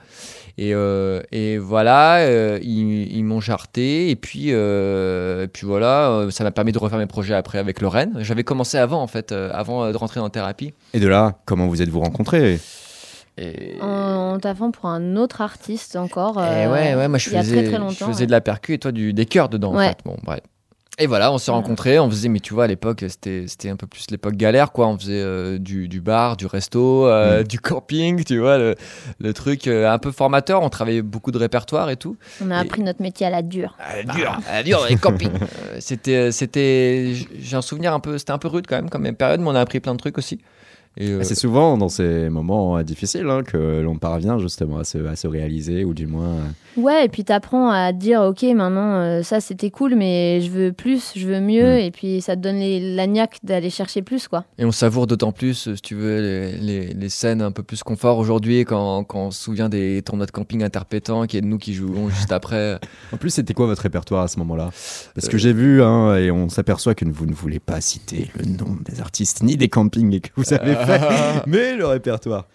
F: Et, euh, et voilà, euh, ils, ils m'ont jarté. Et puis, euh, et puis voilà, euh, ça m'a permis de refaire mes projets après avec Lorraine. J'avais commencé avant, en fait, euh, avant de rentrer en thérapie.
B: Et de là, comment vous êtes-vous rencontrés?
F: Et,
C: taffant pour un autre artiste encore.
F: Et
C: euh,
F: ouais, ouais, moi je
C: il y a
F: faisais,
C: très, très
F: je faisais
C: ouais.
F: de la percu et toi du, des chœurs dedans. En fait. Bon, bref. Et voilà, on s'est
C: Voilà.
F: rencontrés, on faisait, mais tu vois, à l'époque, c'était un peu plus l'époque galère, quoi. On faisait euh, du, du bar, du resto, euh,
B: Mm.
F: du camping, tu vois, le, le truc euh, un peu formateur. On travaillait beaucoup de répertoire et tout.
C: On a appris notre métier à la dure.
F: Ah, dur, ah, dur, les campings. (laughs) Euh, c'était, c'était, j'ai un souvenir un peu, c'était un peu rude quand même comme période, mais on a appris plein de trucs aussi. Et, euh,
B: C'est souvent dans ces moments euh, difficiles hein, que l'on parvient justement à se, à se réaliser, ou du moins. euh,
C: Ouais, et puis t'apprends à te dire, ok, maintenant euh, ça c'était cool, mais je veux plus, je veux mieux,
B: Mm.
C: et puis ça te donne les- l'agnac d'aller chercher plus, quoi.
F: Et on savoure d'autant plus, si tu veux, les, les- les scènes un peu plus confort aujourd'hui, quand, quand on se souvient des tournois de camping interpétants, qui est de nous qui jouons (laughs) juste après.
B: En plus, c'était quoi votre répertoire à ce moment-là? Parce que j'ai vu, hein, et on s'aperçoit que vous ne voulez pas citer le nom des artistes ni des campings que vous avez fait, (laughs) mais le répertoire.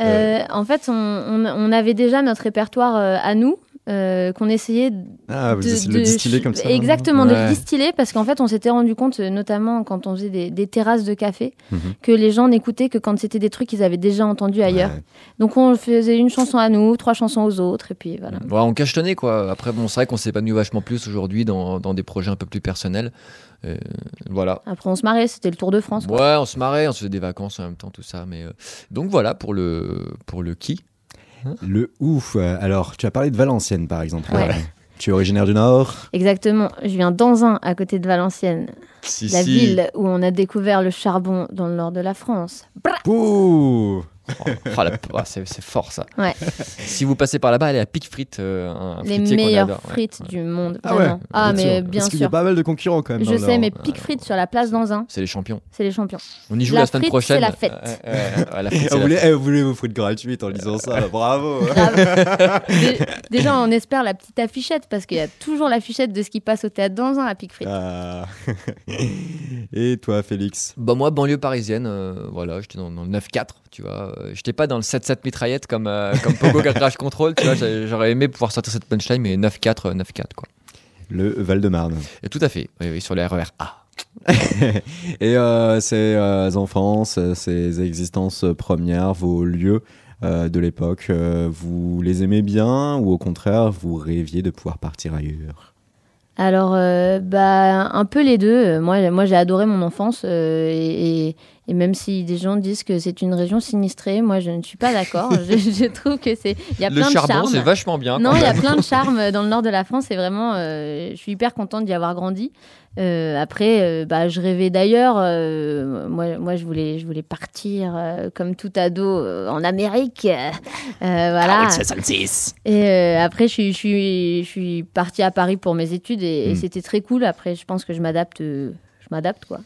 C: Euh, En fait, on, on- on avait déjà notre répertoire euh, à nous, euh, qu'on essayait de,
B: Ah, vous essayez de le
C: de-
B: distiller comme ça
C: Exactement, de
F: Ouais.
C: le distiller, parce qu'en fait, on s'était rendu compte, euh, notamment quand on faisait des, des terrasses de café,
B: Mhm.
C: que les gens n'écoutaient que quand c'était des trucs qu'ils avaient déjà entendus ailleurs.
B: Ouais.
C: Donc on faisait une chanson à nous, trois chansons aux autres, et puis voilà.
F: Bon, on cachetonnait, quoi. Après, bon, c'est vrai qu'on s'épanouit vachement plus aujourd'hui dans, dans des projets un peu plus personnels. Euh, voilà.
C: Après, on se marrait, c'était le Tour de France. quoi.
F: Ouais, on se marrait, on se faisait des vacances en même temps, tout ça. Mais euh, donc voilà pour le pour le qui.
B: Le ouf. euh, Alors, tu as parlé de Valenciennes, par exemple.
C: Ouais.
B: Tu es originaire du Nord
C: Exactement. Je viens d'Anzin, à côté de Valenciennes,
F: Si,
C: la ville où on a découvert le charbon dans le nord de la France.
B: Pouh
F: Oh, oh, c'est fort ça.
C: Ouais.
F: Si vous passez par là-bas, allez à Pic Frites, euh, un
C: Les meilleures
F: adore, ouais.
C: frites du monde,
B: Ah ouais
C: Ah, mais
B: sûr.
C: bien
B: Parce qu'il y a
C: sûr.
B: pas mal de concurrents quand même.
C: Je
B: le
C: sais, mais pic frites sur la place d'Anzin,
F: C'est les champions.
C: c'est les champions.
F: On y joue
C: La
F: la, semaine prochaine.
C: c'est la fête.
F: La frite,
B: vous,
F: la
B: voulez,
F: fête.
B: vous voulez vos frites gratuites en disant ça, (laughs) bravo (laughs)
C: Déjà, on espère la petite affichette parce qu'il y a toujours l'affichette de ce qui passe au théâtre d'Anzin à pic frites.
B: Ah. (laughs) Et toi, Félix?
F: Bah moi, banlieue parisienne, euh, voilà, j'étais dans, dans le 9-4, tu vois. Euh, j'étais pas dans le 7-7 mitraillette comme, euh, comme Pogo Crash Control, tu vois. j'ai- J'aurais aimé pouvoir sortir cette punchline, mais 9-4, euh, 9-4, quoi.
B: Le Val-de-Marne.
F: Tout à fait, oui, oui, sur les RER A. (laughs)
B: Et euh, ces euh, enfances, euh, ces existences premières, vos lieux euh, de l'époque, euh, vous les aimez bien ou au contraire, vous rêviez de pouvoir partir ailleurs?
C: Alors, euh, bah, un peu les deux. Euh, Moi, moi j'ai adoré mon enfance euh, et, et- et même si des gens disent que c'est une région sinistrée, moi, je ne suis pas d'accord. (laughs) je, je trouve que c'est, il y a
F: Le
C: plein de
F: charbon,
C: charme.
F: c'est vachement bien.
C: Non, il y a plein de (laughs) charme dans le nord de la France. C'est vraiment, euh, je suis hyper contente d'y avoir grandi. Euh, après, euh, bah, je rêvais d'ailleurs. euh, moi, moi, je voulais, je voulais partir comme tout ado en Amérique. Voilà. Et euh, après, je suis, je suis, je suis partie à Paris pour mes études et, et
B: Mm.
C: c'était très cool. Après, je pense que je m'adapte. M'adapte quoi.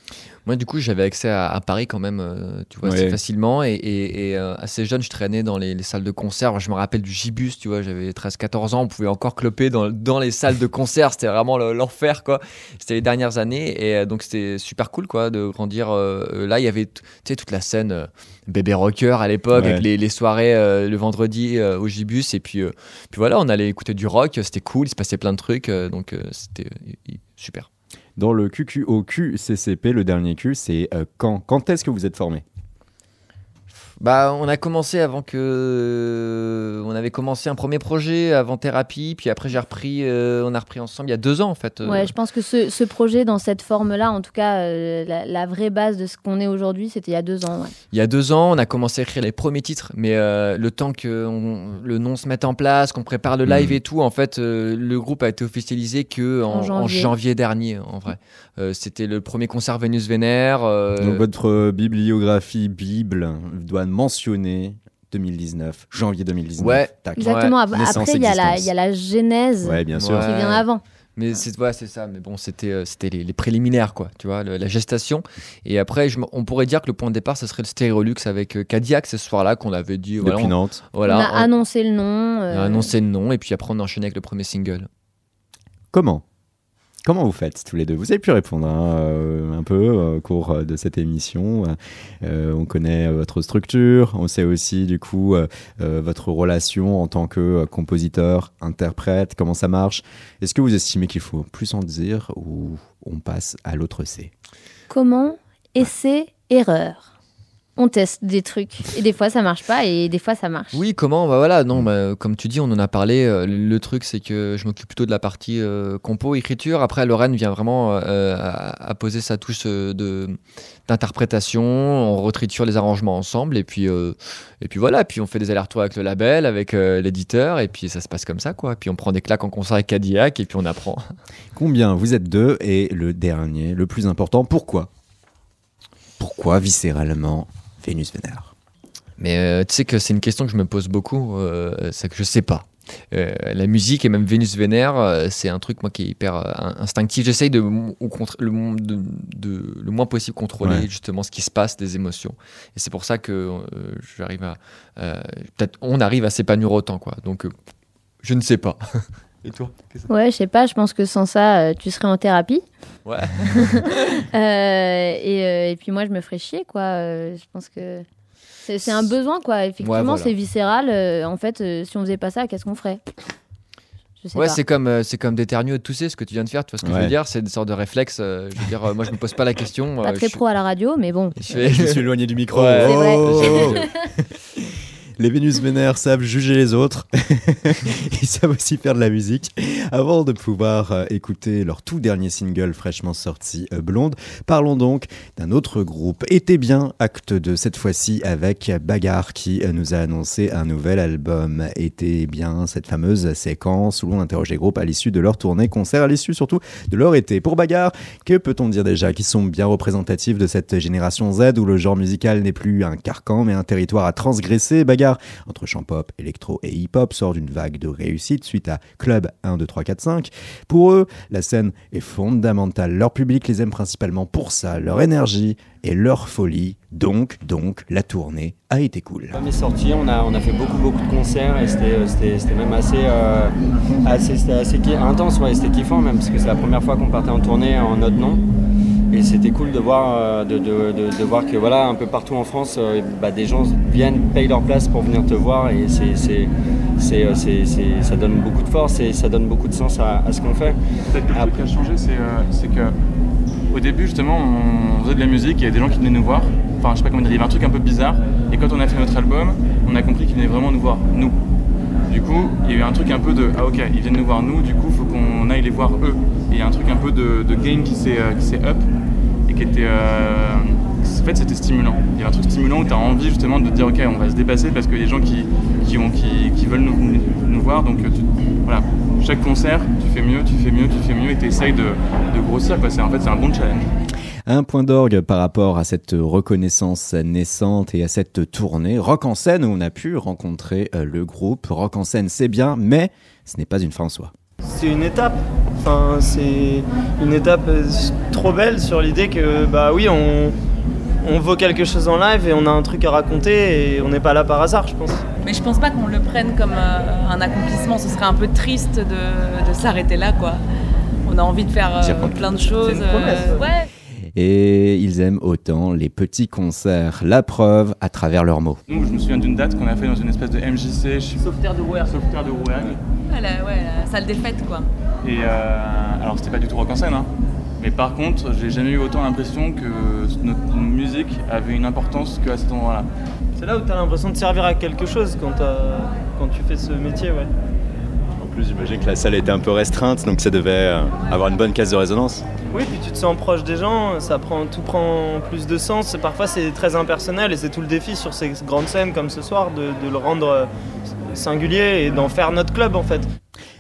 F: Moi, du coup, j'avais accès à, à Paris quand même, euh, tu vois,
B: Ouais.
F: assez facilement. Et, et- et, euh, assez jeune, je traînais dans les, les salles de concert. Je me rappelle du Gibus, tu vois, j'avais 13-14 ans. On pouvait encore cloper dans, dans les salles de concert. C'était vraiment le- l'enfer, quoi. C'était les dernières années. Et euh, donc, c'était super cool, quoi, de grandir. euh, là, il y avait, tu sais, toute la scène euh, bébé rocker à l'époque,
B: Ouais.
F: avec les, les soirées euh, le vendredi euh, au Gibus. Et puis, euh, puis voilà, on allait écouter du rock. C'était cool, il se passait plein de trucs. euh, donc, euh, c'était euh, super.
B: Dans le QQOQCCP, le dernier Q, c'est euh, quand? Quand est-ce que vous êtes formé?
F: Bah, on a commencé avant que. On avait commencé un premier projet avant thérapie, puis après j'ai repris. euh, on a repris ensemble il y a deux ans en fait. euh.
C: Ouais, je pense que ce, ce projet dans cette forme-là, en tout cas, euh, la, la vraie base de ce qu'on est aujourd'hui, c'était il y a deux ans. ouais.
F: Il y a deux ans, on a commencé à écrire les premiers titres, mais euh, le temps que on- le nom se mette en place, qu'on prépare le live
B: Mhm.
F: et tout, en fait, euh, le groupe a été officialisé que en,
C: En janvier.
F: en janvier dernier, en vrai. Euh, C'était le premier concert Vénus Vénère. euh,
B: Donc votre bibliographie Bible doit mentionner 2019, janvier 2019.
F: Ouais.
B: Tac.
C: Exactement. Après, il y, a la-
B: existence.
C: il y a la genèse
B: Ouais, bien sûr.
C: qui vient avant.
F: Mais c'est voilà, c'est ça. Mais bon, c'était euh, c'était les, les préliminaires, quoi. Tu vois, le- la gestation. Et après, je on pourrait dire que le point de départ, ce serait le Stérolux avec euh, Cadillac ce soir-là qu'on avait dit. Voilà,
B: Depuis
F: on, voilà,
C: on a
F: on-
C: annoncé le nom.
F: on a
C: euh,
F: annoncé le nom et puis après on a enchaîné avec le premier single.
B: Comment? Comment vous faites tous les deux? Vous avez pu répondre hein, euh, un peu euh, au cours euh, de cette émission. Euh, on connaît votre structure, on sait aussi du coup euh, votre relation en tant que compositeur, interprète, comment ça marche? Est-ce que vous estimez qu'il faut plus en dire ou on passe à l'autre C?
C: Comment? Essai, erreur. On teste des trucs. Et des fois, ça marche pas et des fois, ça marche.
F: Oui, comment? Bah voilà, non, bah, comme tu dis, on en a parlé. euh, le, truc, c'est que je m'occupe plutôt de la partie euh, compo, écriture. Après, Lorraine vient vraiment euh, à, à poser sa touche euh, de d'interprétation. On retriture les arrangements ensemble et puis euh, et puis voilà. Puis on fait des allers-retours avec le label, avec euh, l'éditeur et puis ça se passe comme ça, quoi. Puis on prend des claques en concert avec Cadillac et puis on apprend. (laughs)
B: Combien Vous êtes deux et le dernier, le plus important, pourquoi? Pourquoi viscéralement? Vénus Vénère
F: Mais euh, tu sais que c'est une question que je me pose beaucoup, euh, c'est que je sais pas. Euh, la musique et même Vénus Vénère, euh, c'est un truc moi qui est hyper euh, in- instinctif. J'essaye de, au le, de- de- le moins possible contrôler
B: Ouais.
F: justement ce qui se passe, des émotions. Et c'est pour ça que j'arrive à, peut-être on arrive à s'épanouir autant quoi. Donc je ne sais pas. (laughs) Et toi
C: Ouais, je sais pas, je pense que sans ça, euh, tu serais en thérapie.
F: Ouais. (laughs)
C: Euh, et, euh, et puis moi, je me ferais chier, quoi. Euh, je pense que c'est c'est un besoin, quoi. Effectivement,
F: Ouais, voilà.
C: c'est viscéral. Euh, en fait, euh, si on faisait pas ça, qu'est-ce qu'on ferait? Je
F: Ouais,
C: pas.
F: c'est comme euh, c'est comme d'éternuer ou de tousser, ce que tu viens de faire. Tu vois ce que je
B: Ouais.
F: veux dire? C'est une sorte de réflexe. euh, je veux dire, euh, moi je me pose pas la question.
C: Pas très
F: je,
C: pro à la radio, mais bon.
F: je fais- (laughs)
B: Je suis éloigné du micro.
F: Ouais.
C: C'est vrai.
B: Oh (laughs) Les Vénus Vénères savent juger les autres. (laughs) Ils savent aussi faire de la musique. Avant de pouvoir euh, écouter leur tout dernier single fraîchement sorti, euh, Blonde, parlons donc d'un autre groupe. Était bien, acte de cette fois-ci avec Bagarre qui euh, nous a annoncé un nouvel album. Était bien cette fameuse séquence où l'on interroge les groupes à l'issue de leur tournée concert, à l'issue surtout de leur été. Pour Bagarre, que peut-on dire déjà Qui sont bien représentatifs de cette génération Z où le genre musical n'est plus un carcan mais un territoire à transgresser? Bagarre entre chant pop, électro et hip-hop sort d'une vague de réussite suite à Club 1, 2, 3, 4, 5. Pour eux, la scène est fondamentale. Leur public les aime principalement pour ça, leur énergie et leur folie. Donc, donc, la tournée a été cool.
I: L'album est sorti, on a, on a fait beaucoup beaucoup de concerts et c'était, euh, même assez, euh, assez, assez intense, ouais, c'était kiffant même parce que c'est la première fois qu'on partait en tournée en notre nom. Et c'était cool de voir, euh, de, de- de- de voir que voilà, un peu partout en France, euh, bah, des gens viennent, payent leur place pour venir te voir et c'est, c'est, c'est, euh, ça donne beaucoup de force et ça donne beaucoup de sens à, à ce qu'on fait.
J: Peut-être que le truc qui a changé, c'est que au début, justement, on faisait de la musique, il y avait des gens qui venaient nous voir. Enfin, je sais pas comment dire, il y avait un truc un peu bizarre. Et quand on a fait notre album, on a compris qu'ils venaient vraiment nous voir, nous. Du coup, il y a eu un truc un peu de ah ok, ils viennent nous voir nous, du coup, faut qu'on aille les voir eux. Et il y a un truc un peu de, de game qui s'est euh, qui s'est up et qui était. euh, en fait, c'était stimulant. Il y a un truc stimulant où tu as envie justement de te dire ok, on va se dépasser parce a des gens qui, qui, ont, qui, qui veulent nous, voir. Donc, tu- voilà, chaque concert, tu fais mieux, tu fais mieux, tu fais mieux et tu essayes de, grossir. Quoi. En fait, c'est un bon challenge.
B: Un point d'orgue par rapport à cette reconnaissance naissante et à cette tournée. Rock en scène où on a pu rencontrer euh, le groupe. Rock en scène, c'est bien, mais ce n'est pas une fin en soi.
K: C'est une étape. Enfin, c'est une étape euh, trop belle sur l'idée que, bah oui, on, on vaut quelque chose en live et on a un truc à raconter et on n'est pas là par hasard, je pense.
L: Mais je pense pas qu'on le prenne comme euh, un accomplissement. Ce serait un peu triste de, de s'arrêter là, quoi. On a envie de faire euh, plein de choses.
K: C'est une promesse,
L: euh, ouais.
B: Et ils aiment autant les petits concerts. La preuve à travers leurs mots.
J: Je me souviens d'une date qu'on a fait dans une espèce de MJC,
K: Sauveterre de Rouergue.
J: sauveterre de Rouergue.
L: Ouais, la, ouais, la salle des fêtes, quoi.
J: Et euh, alors, c'était pas du tout rock en scène, hein. mais par contre, j'ai jamais eu autant l'impression que notre musique avait une importance qu'à cet endroit-là.
K: C'est là où tu as l'impression de servir à quelque chose quand tu fais ce métier, ouais.
B: Plus, j'imagine que la salle était un peu restreinte, donc ça devait euh, avoir une bonne caisse de résonance.
K: Oui, puis tu te sens proche des gens, ça prend, tout prend plus de sens. Parfois, c'est très impersonnel et c'est tout le défi sur ces grandes scènes comme ce soir de, de le rendre euh, singulier et d'en faire notre club en fait.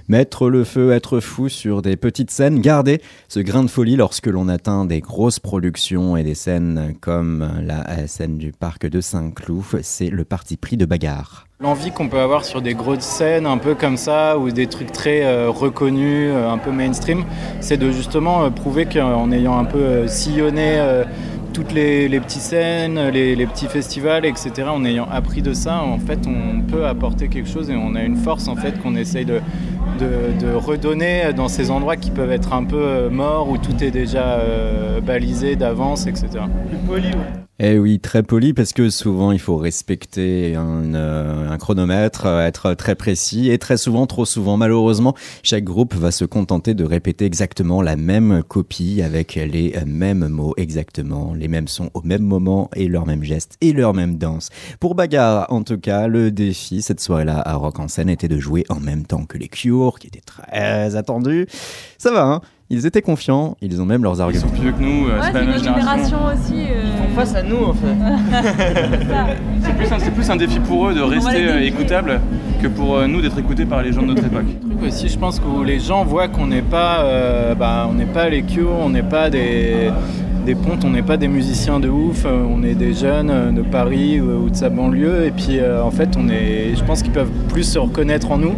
B: Mettre le feu, être fou sur des petites scènes, garder ce grain de folie lorsque l'on atteint des grosses productions et des scènes comme la scène du parc de Saint-Cloud, c'est le parti pris de bagarre.
M: L'envie qu'on peut avoir sur des grosses scènes un peu comme ça ou des trucs très euh, reconnus, euh, un peu mainstream, c'est de justement euh, prouver qu'en ayant un peu sillonné toutes les, les petites scènes, les, les petits festivals, etc., en ayant appris de ça, en fait, on peut apporter quelque chose et on a une force en fait qu'on essaye de, de, redonner dans ces endroits qui peuvent être un peu euh, morts où tout est déjà euh, balisé d'avance, etc.
B: Eh oui, très poli parce que souvent il faut respecter un, euh, un chronomètre, être très précis et très souvent, trop souvent, malheureusement, chaque groupe va se contenter de répéter exactement la même copie avec les mêmes mots exactement, les mêmes sons au même moment et leurs mêmes gestes et leurs mêmes danses. Pour Bagarre, en tout cas, le défi cette soirée-là à Rock en scène était de jouer en même temps que les Cure, qui étaient très attendus. Ça va, hein ils étaient confiants, ils ont même leurs
J: Ils
B: arguments.
J: sont plus vieux que nous, euh,
L: Ouais,
J: c'est la même génération
L: aussi. euh,
K: Face à nous en fait. (laughs)
J: C'est plus, un- c'est plus un défi pour eux de rester euh,
L: défier.
J: écoutables que pour euh, nous d'être écoutés par les gens de notre époque.
M: aussi, je pense que les gens voient qu'on n'est pas, euh, bah, on n'est pas les Cure, on n'est pas des, des pontes, on n'est pas des musiciens de ouf, on est des jeunes de Paris ou, ou de sa banlieue, et puis euh, en fait, on est, je pense qu'ils peuvent plus se reconnaître en nous.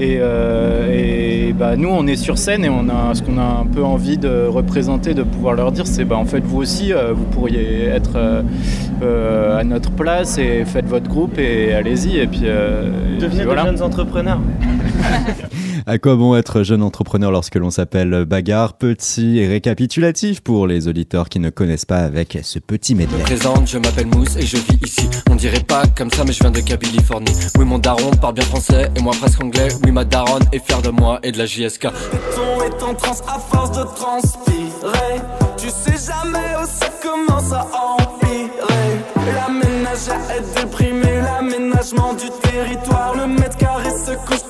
M: Et, euh, et, bah, nous, on est sur scène et on a ce qu'on a un peu envie de représenter, de pouvoir leur dire, c'est bah, en fait vous aussi, euh, vous pourriez être euh, à notre place et faites votre groupe et allez-y. Et puis, euh, et puis
K: Devenez
M: voilà.
K: des jeunes entrepreneurs.
B: À quoi bon être jeune entrepreneur lorsque l'on s'appelle Bagarre Petit récapitulatif pour les auditeurs qui ne connaissent pas avec ce petit medley.
N: présente, je m'appelle Mousse et je vis ici. On dirait pas comme ça, mais je viens de Californie. Oui, mon daron parle bien français et moi presque anglais. Oui, ma daronne est fière de moi et de la JSK.
G: ton est en transe à force de transpirer. Tu sais jamais où ça commence à empirer. La ménagère est déprimée, l'aménagement du territoire. Le mètre carré se couche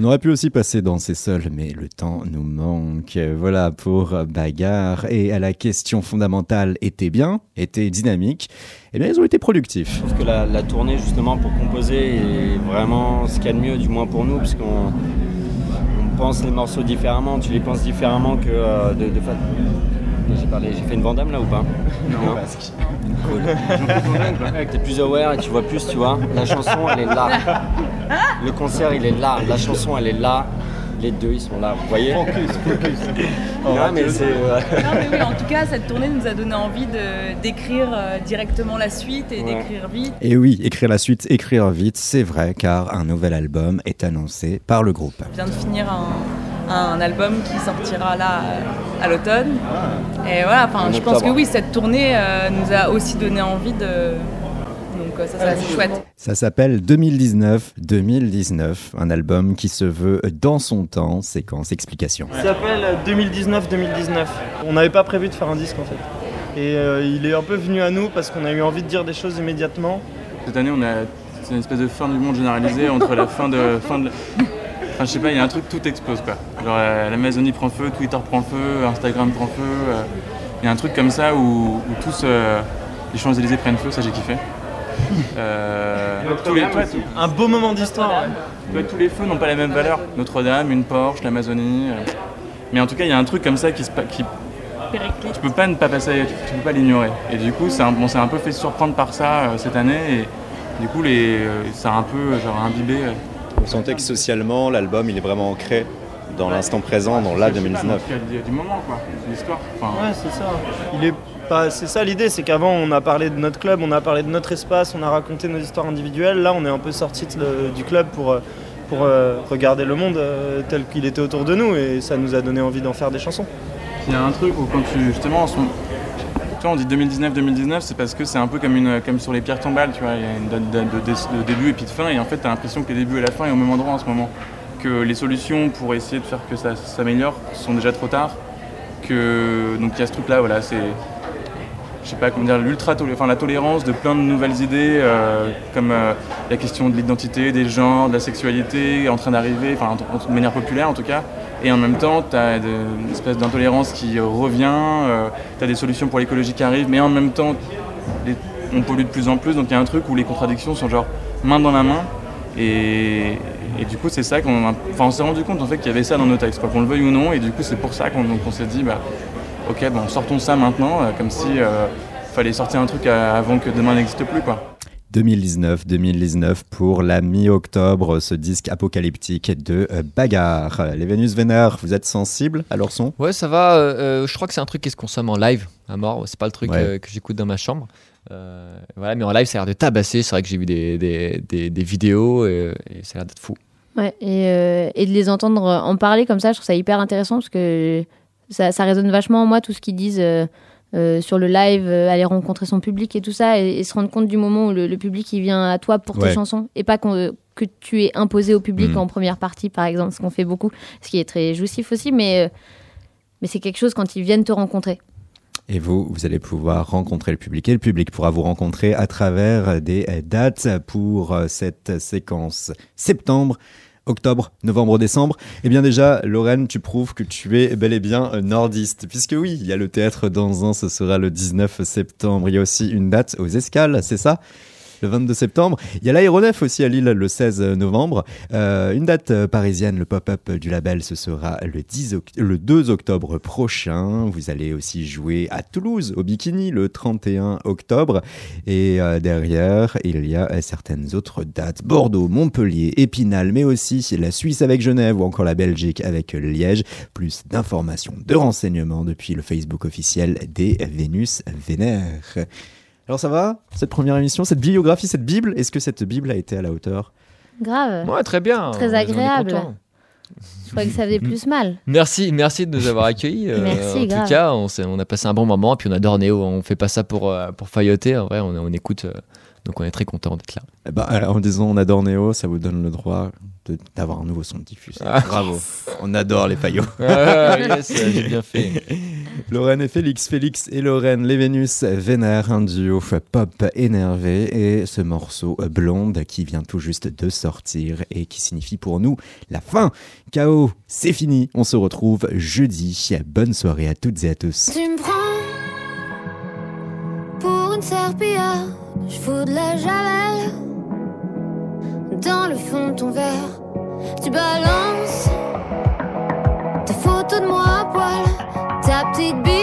B: On aurait pu aussi passer dans ces seuls, mais le temps nous manque. Voilà pour Bagarre. Et à la question fondamentale, était bien, était dynamique, eh bien ils ont été productifs.
I: Je trouve que la, tournée justement pour composer est vraiment ce qu'il y a de mieux, du moins pour nous, parce qu'on on pense les morceaux différemment, tu les penses différemment que euh, de, de J'ai parlé, j'ai fait une Vandame là ou pas Non. Cool. (laughs) Ouais, T'es plus aware et tu vois plus, tu vois. La chanson elle est là. (laughs) Le concert il est là. La chanson elle est là. Les deux ils sont là, vous voyez Focus, focus. Non mais c'est. euh,
L: Non, mais oui, en tout cas, cette tournée nous a donné envie de- d'écrire euh, directement la suite et
I: Ouais.
L: d'écrire vite.
B: Et oui, écrire la suite, écrire vite, c'est vrai, car un nouvel album est annoncé par le groupe.
L: On vient de finir un, un album qui sortira là euh, à l'automne. Et voilà, enfin,
I: En
L: je pense que oui, cette tournée euh, nous a aussi donné envie de. Donc euh, ça, c'est assez chouette.
B: Ça s'appelle 2019-2019, un album qui se veut dans son temps, séquence explication.
K: Ça s'appelle 2019-2019. On n'avait pas prévu de faire un disque en fait. Et euh, il est un peu venu à nous parce qu'on a eu envie de dire des choses immédiatement.
J: Cette année, on a c'est une espèce de fin du monde généralisée entre la fin de fin de. Enfin, je sais pas, il y a un truc, tout explose quoi. Genre euh, l'Amazonie prend feu, Twitter prend feu, Instagram prend feu. euh, Il y a un truc comme ça où, où tous euh, les Champs-Élysées prennent feu, ça j'ai kiffé. Euh, tous, les, ouais, tout-
K: Un beau moment d'histoire. ouais.
J: tous les feux n'ont pas la même valeur. Notre-Dame, une Porsche, l'Amazonie. euh. Mais en tout cas, il y a un truc comme ça qui se tu peux pas ne pas passer, tu, tu peux pas l'ignorer. Et du coup, c'est un, on s'est un peu fait surprendre par ça euh, cette année et du coup, les, euh, ça a un peu genre imbibé.
B: Sentez que socialement, l'album, il est vraiment ancré dans l'instant présent, dans
J: pas, mais en tout cas, du, moment quoi, l'histoire. Enfin,
K: Ouais, c'est ça. Il est pas, c'est ça l'idée, c'est qu'avant on a parlé de notre club, on a parlé de notre espace, on a raconté nos histoires individuelles. Là, on est un peu sorti du club pour euh, pour euh, regarder le monde euh, tel qu'il était autour de nous et ça nous a donné envie d'en faire des chansons.
J: Il y a un truc où quand tu justement, on dit 2019-2019, c'est parce que c'est un peu comme, une, comme sur les pierres tombales, tu vois, il y a une date de, début et puis de fin, et en fait, tu as l'impression que les débuts et la fin est au même endroit en ce moment. Que les solutions pour essayer de faire que ça s'améliore sont déjà trop tard. Que, donc il y a ce truc-là, voilà, c'est. Je sais pas comment dire, l'ultra enfin la tolérance de plein de nouvelles idées, euh, comme euh, la question de l'identité, des genres, de la sexualité, en train d'arriver, enfin en- en- de manière populaire en tout cas. Et en même temps, tu as une espèce d'intolérance qui revient, tu as des solutions pour l'écologie qui arrivent, mais en même temps, on pollue de plus en plus, donc il y a un truc où les contradictions sont genre main dans la main. Et, du coup, c'est ça qu'on enfin, on s'est rendu compte en fait qu'il y avait ça dans nos textes, quoi qu'on le veuille ou non. Et du coup, c'est pour ça qu'on s'est dit, bah, ok, bon, sortons ça maintenant, euh, comme si euh, fallait sortir un truc euh, avant que demain n'existe plus, quoi.
B: 2019, 2019 pour la mi-octobre, ce disque apocalyptique de euh, Bagarre. Les Vénus Vénère, vous êtes sensible à leur son?
F: Ouais, ça va. euh, euh, je crois que c'est un truc qui se consomme en live à mort. C'est pas le truc
B: Ouais.
F: euh, que j'écoute dans ma chambre. Euh, voilà, mais en live, ça a l'air de tabasser. C'est vrai que j'ai vu des, des, des- des vidéos et, et ça a l'air d'être fou.
C: Ouais, et, euh, et de les entendre en parler comme ça, je trouve ça hyper intéressant parce que ça, ça résonne vachement en moi tout ce qu'ils disent euh, sur le live, euh, aller rencontrer son public et tout ça, et, et se rendre compte du moment où le, le public il vient à toi pour
B: Ouais.
C: tes chansons et pas euh, que tu es imposé au public
B: Mhm.
C: en première partie par exemple, ce qu'on fait beaucoup, ce qui est très jouissif aussi, mais, mais c'est quelque chose quand ils viennent te rencontrer.
B: Et vous, vous allez pouvoir rencontrer le public et le public pourra vous rencontrer à travers des dates pour cette séquence septembre. Octobre, novembre, décembre. Eh bien déjà, Lorraine, tu prouves que tu es bel et bien euh, nordiste. Puisque oui, il y a le théâtre dans un, ce sera le 19 septembre. Il y a aussi une date aux escales, c'est ça? Le 22 septembre. Il y a l'aéronef aussi à Lille le 16 novembre. Euh, une date euh, parisienne, le pop-up du label, ce sera le, 10 oct- le 2 octobre prochain. Vous allez aussi jouer à Toulouse, au Bikini, le 31 octobre. Et euh, derrière, il y a certaines autres dates. Bordeaux, Montpellier, Épinal, mais aussi la Suisse avec Genève ou encore la Belgique avec Liège. Plus d'informations, de renseignements depuis le Facebook officiel des Vénus Vénère. Alors ça va? Cette première émission, cette biographie, cette Bible, est-ce que cette Bible a été à la hauteur?
C: Grave.
F: Ouais, très bien.
C: Très agréable. Je croyais que ça faisait plus mal.
F: Merci, merci de nous avoir accueillis. euh,
C: Merci,
F: en
C: grave.
F: tout cas, on, a passé un bon moment et puis on adore Néo. On fait pas ça pour, euh, pour failloter. En vrai, on, on écoute. euh, donc on est très content d'être là.
B: Eh ben, alors, En disant on adore Néo, ça vous donne le droit d'avoir un nouveau son diffusé.
F: Ah.
B: Bravo, on adore les faillots. (laughs)
F: Ah, yes, (laughs) j'ai bien fait.
B: Lorraine et Félix, Félix et Lorraine, les Vénus vénèrent un duo pop énervé et ce morceau blonde qui vient tout juste de sortir et qui signifie pour nous la fin. KO, c'est fini, on se retrouve jeudi. Bonne soirée à toutes et à tous.
H: Tu me prends pour une je fous de la javel dans le fond de ton verre. Tu balances tes photos de moi à poil, ta petite bite,